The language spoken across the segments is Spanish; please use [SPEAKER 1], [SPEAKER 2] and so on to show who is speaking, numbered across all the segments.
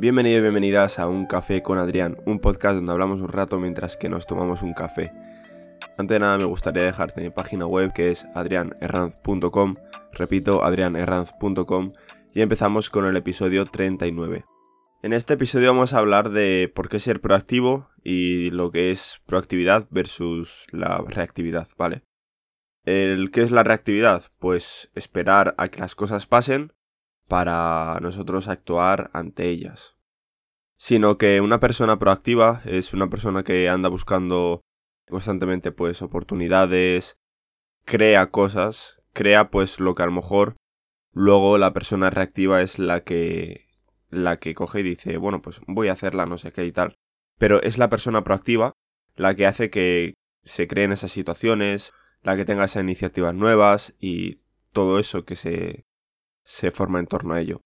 [SPEAKER 1] Bienvenido y bienvenidas a Un Café con Adrián, un podcast donde hablamos un rato mientras que nos tomamos un café. Antes de nada me gustaría dejarte mi página web que es adrianerranz.com, repito, adrianerranz.com, y empezamos con el episodio 39. En este episodio vamos a hablar de por qué ser proactivo y lo que es proactividad versus la reactividad, ¿vale? El ¿Qué es la reactividad? Pues esperar a que las cosas pasen para nosotros actuar ante ellas. Sino que una persona proactiva es una persona que anda buscando constantemente pues oportunidades, crea cosas, crea pues lo que a lo mejor luego la persona reactiva es la que la que coge y dice, bueno, pues voy a hacerla, no sé qué y tal. Pero es la persona proactiva la que hace que se creen esas situaciones, la que tenga esas iniciativas nuevas y todo eso que se, se forma en torno a ello.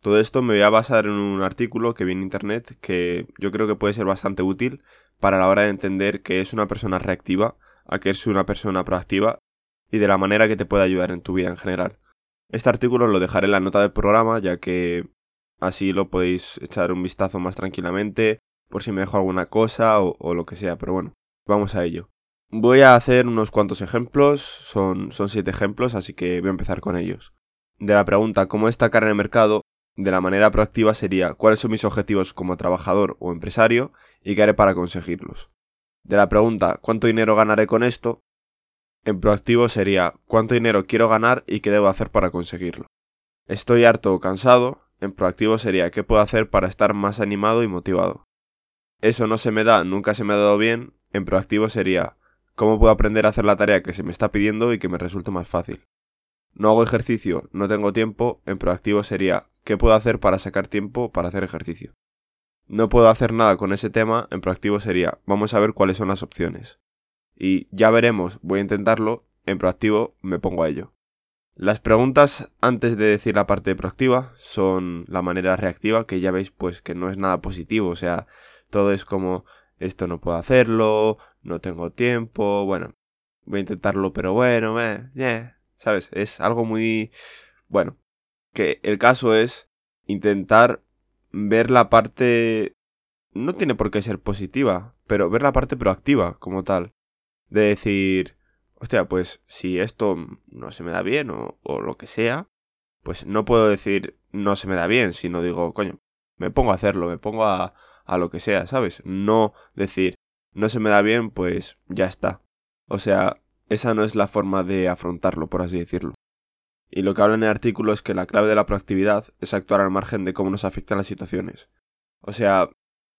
[SPEAKER 1] Todo esto me voy a basar en un artículo que vi en internet que yo creo que puede ser bastante útil para la hora de entender que es una persona reactiva a que es una persona proactiva y de la manera que te puede ayudar en tu vida en general. Este artículo lo dejaré en la nota del programa ya que Así lo podéis echar un vistazo más tranquilamente por si me dejo alguna cosa o, lo que sea, pero bueno, vamos a ello. Voy a hacer unos cuantos ejemplos, son, son siete ejemplos, así que voy a empezar con ellos. De la pregunta ¿cómo destacar en el mercado? De la manera proactiva sería ¿cuáles son mis objetivos como trabajador o empresario y qué haré para conseguirlos? De la pregunta ¿cuánto dinero ganaré con esto? En proactivo sería ¿cuánto dinero quiero ganar y qué debo hacer para conseguirlo? Estoy harto o cansado, en proactivo sería qué puedo hacer para estar más animado y motivado. Eso no se me da, nunca se me ha dado bien. En proactivo sería cómo puedo aprender a hacer la tarea que se me está pidiendo y que me resulte más fácil. No hago ejercicio, no tengo tiempo. En proactivo sería qué puedo hacer para sacar tiempo para hacer ejercicio. No puedo hacer nada con ese tema. En proactivo sería vamos a ver cuáles son las opciones. Y ya veremos, voy a intentarlo. En proactivo me pongo a ello. Las preguntas antes de decir la parte proactiva son la manera reactiva, que ya veis pues que no es nada positivo, o sea, todo es como esto no puedo hacerlo, no tengo tiempo, bueno, voy a intentarlo, pero bueno, eh, ¿sabes? Es algo muy bueno, que el caso es intentar ver la parte no tiene por qué ser positiva, pero ver la parte proactiva como tal, de decir hostia, pues si esto no se me da bien o, lo que sea, pues no puedo decir no se me da bien, sino digo, coño, me pongo a hacerlo, me pongo a, a lo que sea, ¿sabes? No decir no se me da bien, pues ya está. O sea, esa no es la forma de afrontarlo, por así decirlo. Y lo que habla en el artículo es que la clave de la proactividad es actuar al margen de cómo nos afectan las situaciones. O sea,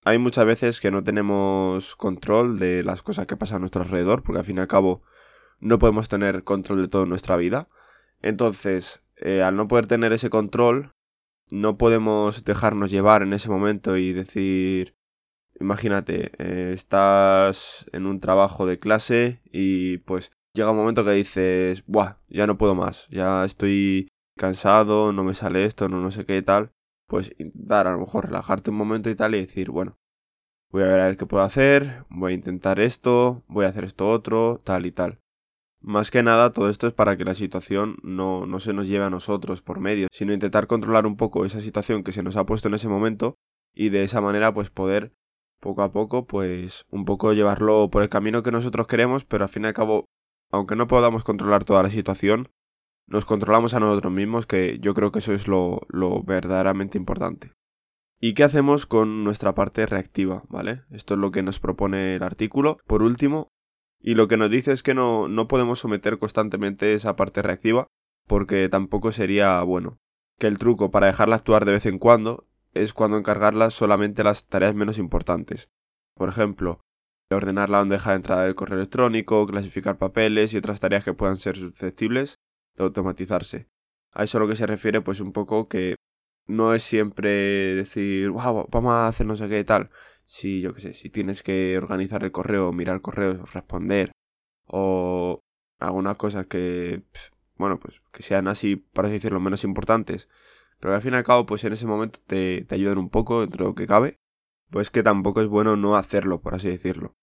[SPEAKER 1] hay muchas veces que no tenemos control de las cosas que pasan a nuestro alrededor, porque al fin y al cabo no podemos tener control de toda nuestra vida. Entonces, eh, al no poder tener ese control, no podemos dejarnos llevar en ese momento y decir, imagínate, eh, estás en un trabajo de clase y pues llega un momento que dices, buah, ya no puedo más, ya estoy cansado, no me sale esto, no, no sé qué tal. Pues intentar a lo mejor relajarte un momento y tal y decir, bueno, voy a ver a ver qué puedo hacer, voy a intentar esto, voy a hacer esto otro, tal y tal. Más que nada, todo esto es para que la situación no, no se nos lleve a nosotros por medio, sino intentar controlar un poco esa situación que se nos ha puesto en ese momento y de esa manera pues poder poco a poco pues un poco llevarlo por el camino que nosotros queremos, pero al fin y al cabo, aunque no podamos controlar toda la situación, nos controlamos a nosotros mismos, que yo creo que eso es lo, verdaderamente importante. ¿Y qué hacemos con nuestra parte reactiva? ¿Vale? Esto es lo que nos propone el artículo. Por último, y lo que nos dice es que no, no podemos someter constantemente esa parte reactiva porque tampoco sería bueno. Que el truco para dejarla actuar de vez en cuando es cuando encargarla solamente las tareas menos importantes. Por ejemplo, ordenar la bandeja de entrada del correo electrónico, clasificar papeles y otras tareas que puedan ser susceptibles de automatizarse. A eso a lo que se refiere pues un poco que no es siempre decir, wow, vamos a hacer no sé qué tal, si yo qué sé, si tienes que organizar el correo, mirar correos, responder o algunas cosas que, bueno, pues que sean así, para así decirlo, menos importantes, pero que al fin y al cabo, pues en ese momento te, te ayuden un poco dentro de lo que cabe, pues que tampoco es bueno no hacerlo, por así decirlo.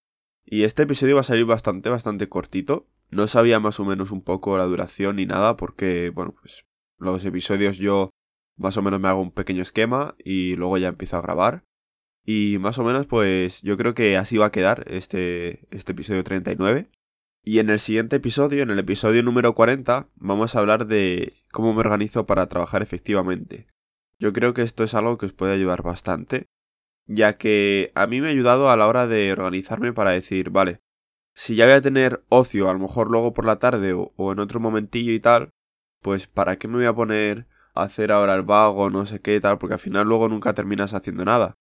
[SPEAKER 1] Y este episodio va a salir bastante, bastante cortito. No sabía más o menos un poco la duración ni nada, porque, bueno, pues los episodios yo más o menos me hago un pequeño esquema y luego ya empiezo a grabar. Y más o menos pues yo creo que así va a quedar este, este episodio 39. Y en el siguiente episodio, en el episodio número 40, vamos a hablar de cómo me organizo para trabajar efectivamente. Yo creo que esto es algo que os puede ayudar bastante, ya que a mí me ha ayudado a la hora de organizarme para decir, vale, si ya voy a tener ocio, a lo mejor luego por la tarde o, en otro momentillo y tal, pues ¿para qué me voy a poner a hacer ahora el vago, no sé qué tal? Porque al final luego nunca terminas haciendo nada.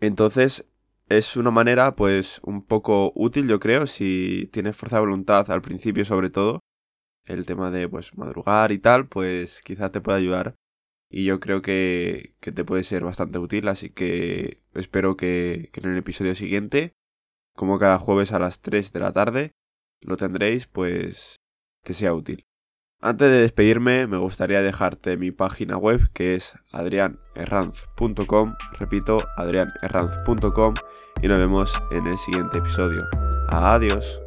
[SPEAKER 1] Entonces, es una manera, pues, un poco útil, yo creo, si tienes fuerza de voluntad al principio, sobre todo. El tema de, pues, madrugar y tal, pues quizá te pueda ayudar. Y yo creo que, que te puede ser bastante útil, así que espero que, que en el episodio siguiente como cada jueves a las 3 de la tarde, lo tendréis, pues te sea útil. Antes de despedirme, me gustaría dejarte mi página web que es adrianerranz.com, repito, adrianerranz.com y nos vemos en el siguiente episodio. Adiós.